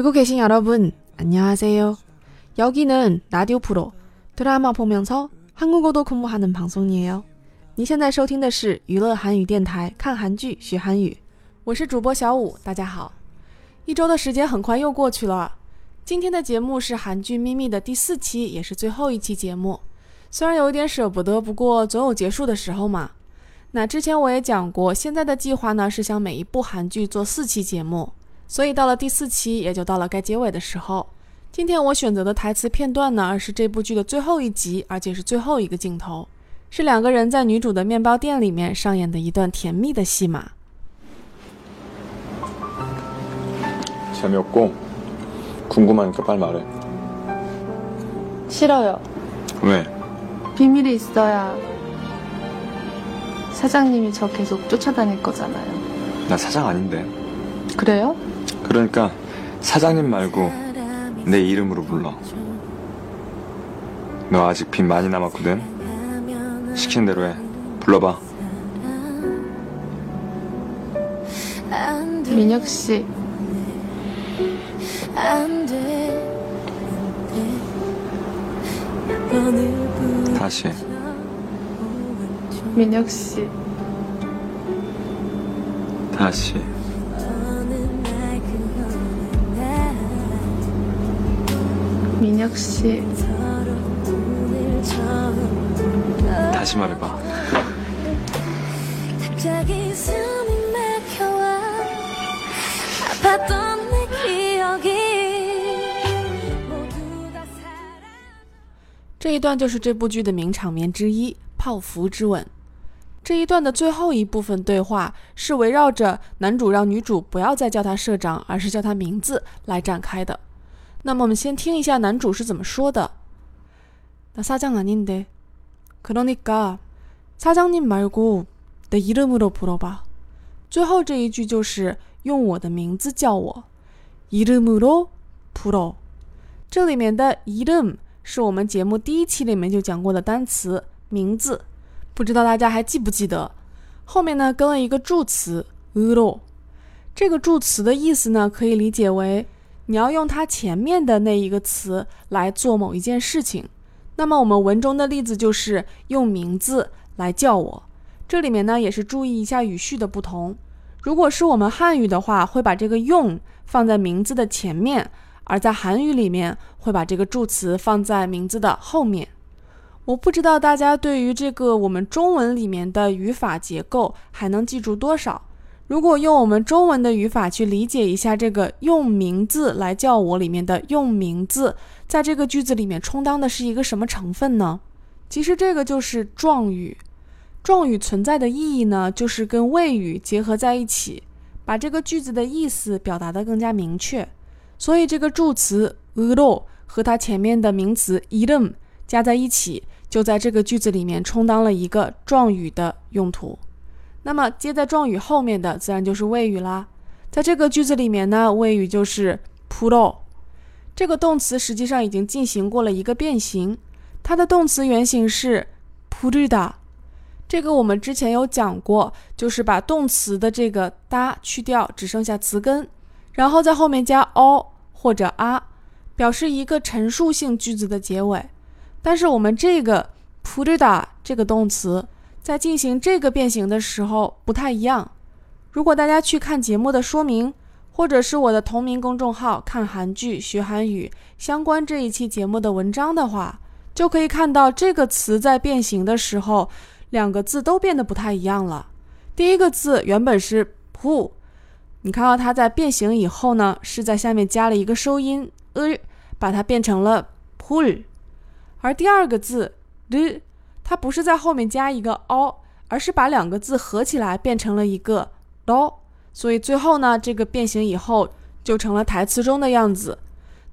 듣고 계신 여러분, 안녕하세요. 여기는 라디오 프로 드라마 보면서 한국어도 공부하는 방송이에요. 你现在收听的是娱乐韩语电台，看韩剧学韩语。我是主播小五，大家好。一周的时间很快又过去了，今天的节目是韩剧《秘密》的第四期，也是最后一期节目。那之前我也讲过，现在的计划呢是想每一部韩剧做四期节目， 所以到了第四期也就到了该结尾的时候。今天我选择的台词片段呢是这部剧的最后一集，而且是最后一个镜头，是两个人在女主的面包店里面上演的一段甜蜜的戏码。 재미없고 궁금하니까 빨리 말해. 싫어요. 왜? 비밀이 있어야 사장님이 저 계속 쫓아다닐 거잖아요. 나 사장 아닌데. 그래요? 그러니까 사장님 말고 내 이름으로 불러. 너 아직 빚 많이 남았거든. 시킨 대로 해. 불러봐. 민혁 씨, 다시. 민혁 씨, 다시. 민혁 씨, 다시 말해봐. 갑자기 숨이 막혀와 아팠던 내 기억이 모두 다 사랑 这一段就是这部剧的名场面之一——泡芙之吻。这一段的最后一部分对话是围绕着男主让女主不要再叫他社长，而是叫他名字来展开的。 那么我们先听一下男主是怎么说的。나사장아닌데그러니까사장님말고내이름으로불러봐。最后这一句就是用我的名字叫我，이름으로불러。这里面的이름是我们节目第一期里面就讲过的单词名字，不知道大家还记不记得？后面呢跟了一个助词으로，这个助词的意思呢可以理解为 你要用它前面的那一个词来做某一件事情。那么我们文中的例子就是用名字来叫我，这里面呢也是注意一下语序的不同。如果是我们汉语的话，会把这个用放在名字的前面。而在韩语里面会把这个助词放在名字的后面。我不知道大家对于这个我们中文里面的语法结构还能记住多少。如果用我们中文的语法去理解一下这个用名字来叫我里面的用名字，在这个句子里面充当的是一个什么成分呢？其实这个就是状语。状语存在的意义呢，就是跟谓语结合在一起，把这个句子的意思表达得更加明确。所以这个助词으로和它前面的名词이름加在一起，就在这个句子里面充当了一个状语的用途。 那么接在状语后面的自然就是谓语啦。在这个句子里面呢，谓语就是 puto，这个动词实际上已经进行过了一个变形，它的动词原形是 putida，这个我们之前有讲过，就是把动词的这个 da 去掉，只剩下词根，然后在后面加 o 或者 a，表示一个陈述性句子的结尾。但是我们这个 putida 这个动词。在进行这个变形的时候不太一样。如果大家去看节目的说明，或者是我的同名公众号看韩剧学韩语相关这一期节目的文章的话，就可以看到这个词在变形的时候，两个字都变得不太一样了。第一个字原本是 pu。你看到它在变形以后呢，是在下面加了一个收音呃，把它变成了 pull。而第二个字 l，它不是在后面加一个 o，而是把两个字合起来变成了一个 lo。所以最后呢，这个变形以后就成了台词中的样子。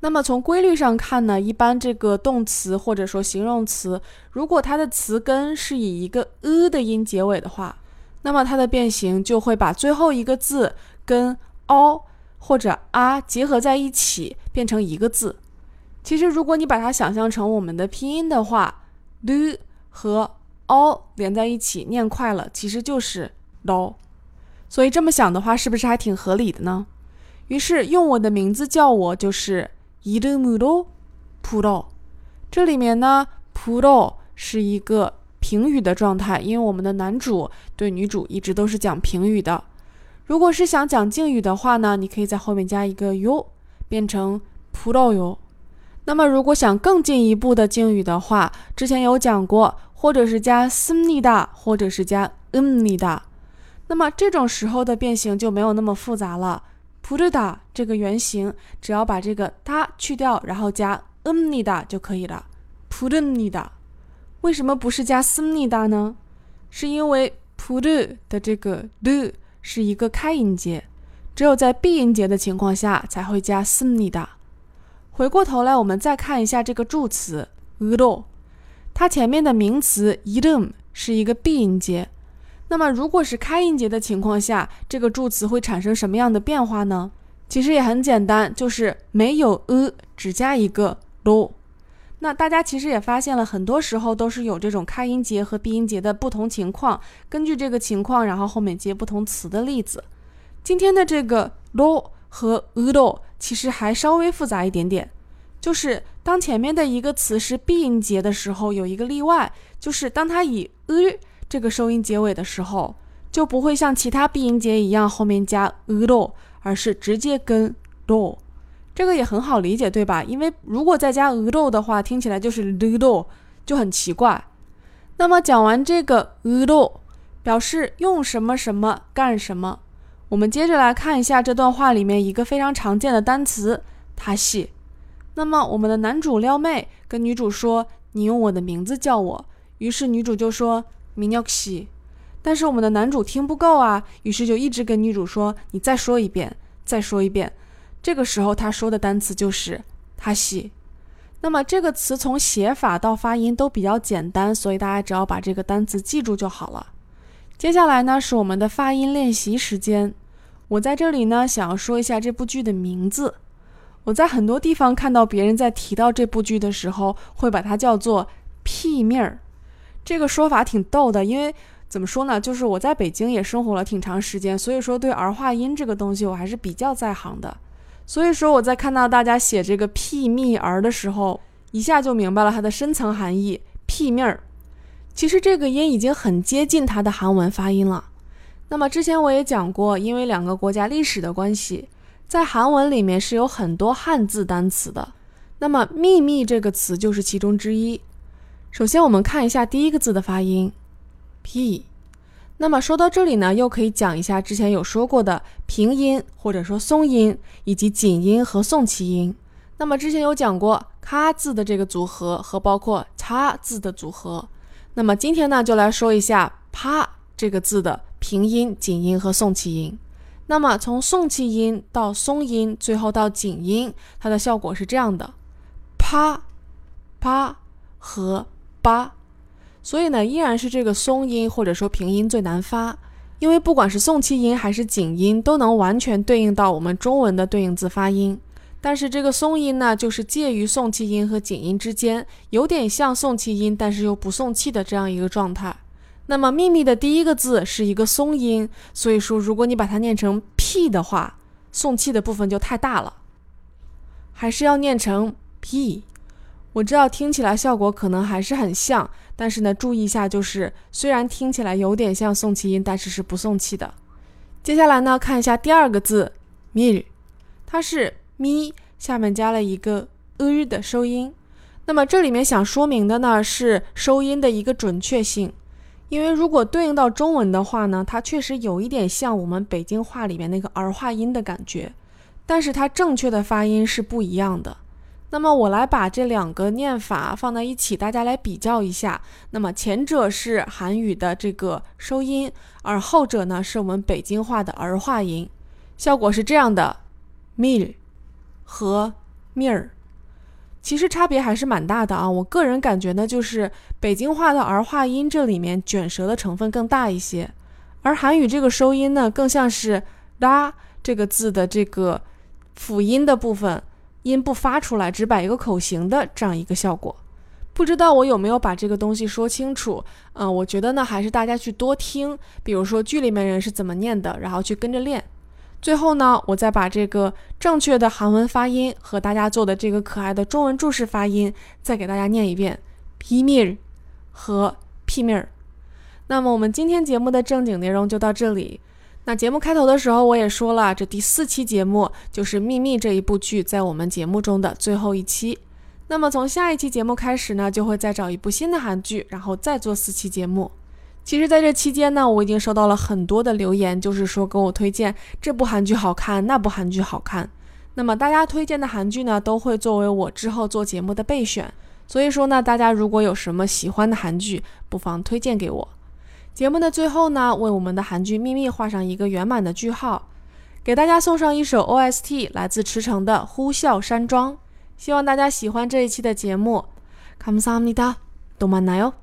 那么从规律上看呢，一般这个动词或者说形容词，如果它的词根是以一个呃的音结尾的话，那么它的变形就会把最后一个字跟 o 或者 a 结合在一起，变成一个字。其实如果你把它想象成我们的拼音的话，l 和 o 连在一起念快了，其实就是 lo。所以这么想的话，是不是还挺合理的呢？ 于是用我的名字叫我就是이름으로불러。这里面呢，불러是一个评语的状态，因为我们的男主对女主一直都是讲评语的。如果是想讲敬语的话呢，你可以在后面加一个요，变成불러 요。 那么如果想更进一步的敬语的话，之前有讲过， 或者是加 simida，或者是加 emida。那么这种时候的变形就没有那么复杂了。puta 这个原型，只要把这个它去掉，然后加 emida 就可以了。putemida。为什么不是加 simida 呢？是因为 put 的这个 d 是一个开音节，只有在闭音节的情况下才会加 simida。回过头来，我们再看一下这个助词 udo。它前面的名词 eum 是一个闭音节，那么如果是开音节的情况下，这个助词会产生什么样的变化呢？其实也很简单，就是没有 a 只加一个 lo。那大家其实也发现了很多时候都是有这种开音节和闭音节的不同情况，根据这个情况，然后后面接不同词的例子。今天的这个 lo 和 a lo 其实还稍微复杂一点点。就是当前面的一个词是闭音节的时候，有一个例外，就是当它以 er 这个收音结尾的时候，就不会像其他闭音节一样后面加 er，而是直接跟 er。这个也很好理解，对吧？因为如果再加 er 的话，听起来就是 er，就很奇怪。那么讲完这个 er 表示用什么什么干什么，我们接着来看一下这段话里面一个非常常见的单词，它是。那么，我们的男主撩妹跟女主说：“你用我的名字叫我。”于是女主就说 “Minoksi”，但是我们的男主听不够啊，于是就一直跟女主说：“你再说一遍，再说一遍。”这个时候他说的单词就是“他西”。那么这个词从写法到发音都比较简单，所以大家只要把这个单词记住就好了。接下来呢是我们的发音练习时间。我在这里呢想要说一下这部剧的名字。我在很多地方看到别人在提到这部剧的时候，会把它叫做“屁面儿”。这个说法挺逗的，因为怎么说呢？就是我在北京也生活了挺长时间，所以说对儿化音这个东西我还是比较在行的。所以说我在看到大家写这个“屁蜜儿”的时候，一下就明白了它的深层含义“屁面儿”。其实这个音已经很接近它的韩文发音了。那么之前我也讲过，因为两个国家历史的关系，在韩文里面是有很多汉字单词的。那么“秘密”这个词就是其中之一。首先我们看一下第一个字的发音 “p”。那么说到这里呢，又可以讲一下之前有说过的平音或者说松音，以及紧音和送气音。那么之前有讲过“卡”字的这个组合和包括“叉”字的组合。那么今天呢，就来说一下“啪”这个字的平音、紧音和送气音。那么从送气音到松音，最后到紧音，它的效果是这样的：啪、啪和吧。所以呢，依然是这个松音或者说平音最难发，因为不管是送气音还是紧音，都能完全对应到我们中文的对应字发音。但是这个松音呢，就是介于送气音和紧音之间，有点像送气音，但是又不送气的这样一个状态。那么秘密的第一个字是一个松音，所以说如果你把它念成 p 的话，送气的部分就太大了，还是要念成 p。我知道听起来效果可能还是很像，但是呢，注意一下，就是虽然听起来有点像送气音，但是是不送气的。接下来呢，看一下第二个字 mi，它是。咪下面加了一个 u 的收音，那么这里面想说明的呢是收音的一个准确性，因为如果对应到中文的话呢，它确实有一点像我们北京话里面那个儿化音的感觉，但是它正确的发音是不一样的。那么我来把这两个念法放在一起，大家来比较一下。那么前者是韩语的这个收音，而后者呢是我们北京话的儿化音，效果是这样的：mil。和 mir，其实差别还是蛮大的啊。我个人感觉呢，就是北京话的儿化音这里面卷舌的成分更大一些，而韩语这个收音呢，更像是拉这个字的这个辅音的部分，音不发出来，只摆一个口型的这样一个效果。不知道我有没有把这个东西说清楚？嗯，我觉得呢，还是大家去多听，比如说剧里面人是怎么念的，然后去跟着练。最后呢，我再把这个正确的韩文发音和大家做的这个可爱的中文注释发音再给大家念一遍，pimir 和 pimir。那么我们今天节目的正经内容就到这里。那节目开头的时候我也说了，这第四期节目就是《秘密》这一部剧在我们节目中的最后一期。那么从下一期节目开始呢，就会再找一部新的韩剧，然后再做四期节目。其实，在这期间呢，我已经收到了很多的留言，就是说跟我推荐这部韩剧好看，那部韩剧好看。那么大家推荐的韩剧呢，都会作为我之后做节目的备选。所以说呢，大家如果有什么喜欢的韩剧，不妨推荐给我。节目的最后呢，为我们的韩剧《秘密》画上一个圆满的句号，给大家送上一首 OST，来自池诚的《呼啸山庄》。希望大家喜欢这一期的节目。감사합니 다， 또만나 요。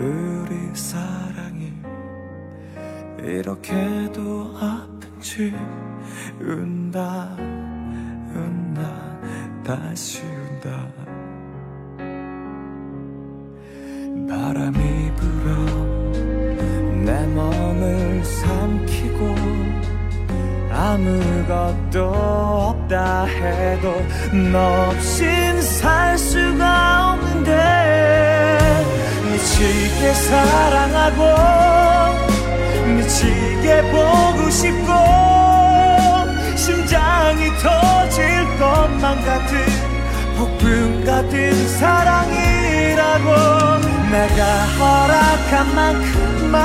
우리 사랑이 이렇게도 아픈지 운다 운다 다시 운다. 바람이 불어 내 몸을 삼키고 아무것도 없다 해도 너 없인 미치게 사랑하고 미치게 보고 싶고 심장이 터질 것만 같은 폭풍 같은 사랑이라고 내가 허락한 만큼만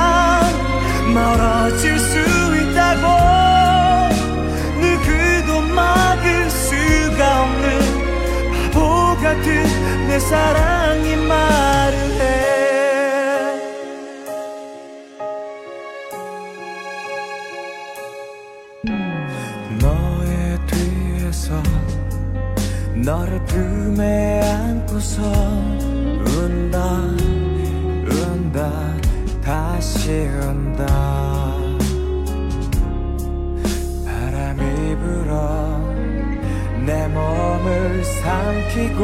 멀어질 수 있다고 누구도 막을 수가 없는 바보 같은 내 사랑이 삼키고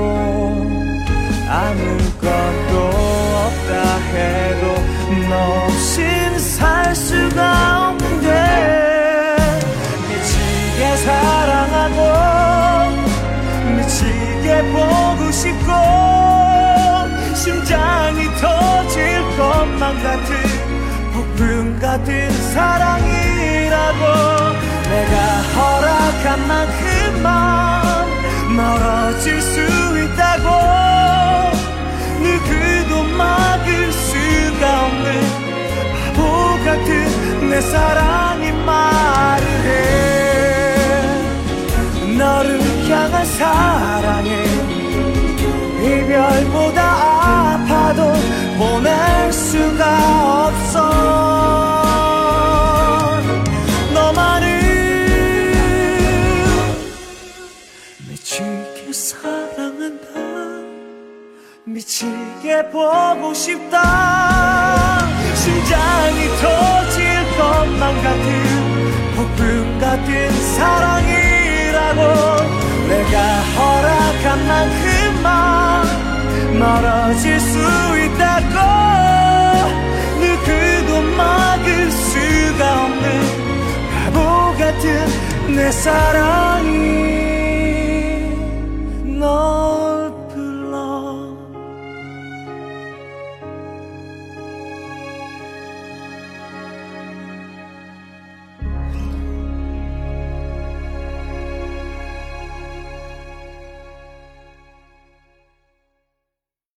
아무것도 없다 해도 너 없인 살 수가 없는데 미치게 사랑하고 미치게 보고 싶고 심장이 터질 것만 같은 폭풍 같은 사랑이라고 내가 허락한 만큼 사랑이 말을 해. 너를 향한 사랑에 이별보다 아파도 보낼 수가 없어. 너만을 미치게 사랑한다. 미치게 보고 싶다 멀어질 수 있다고. 누구도 막을 수가 없는 바보 같은 내 사랑이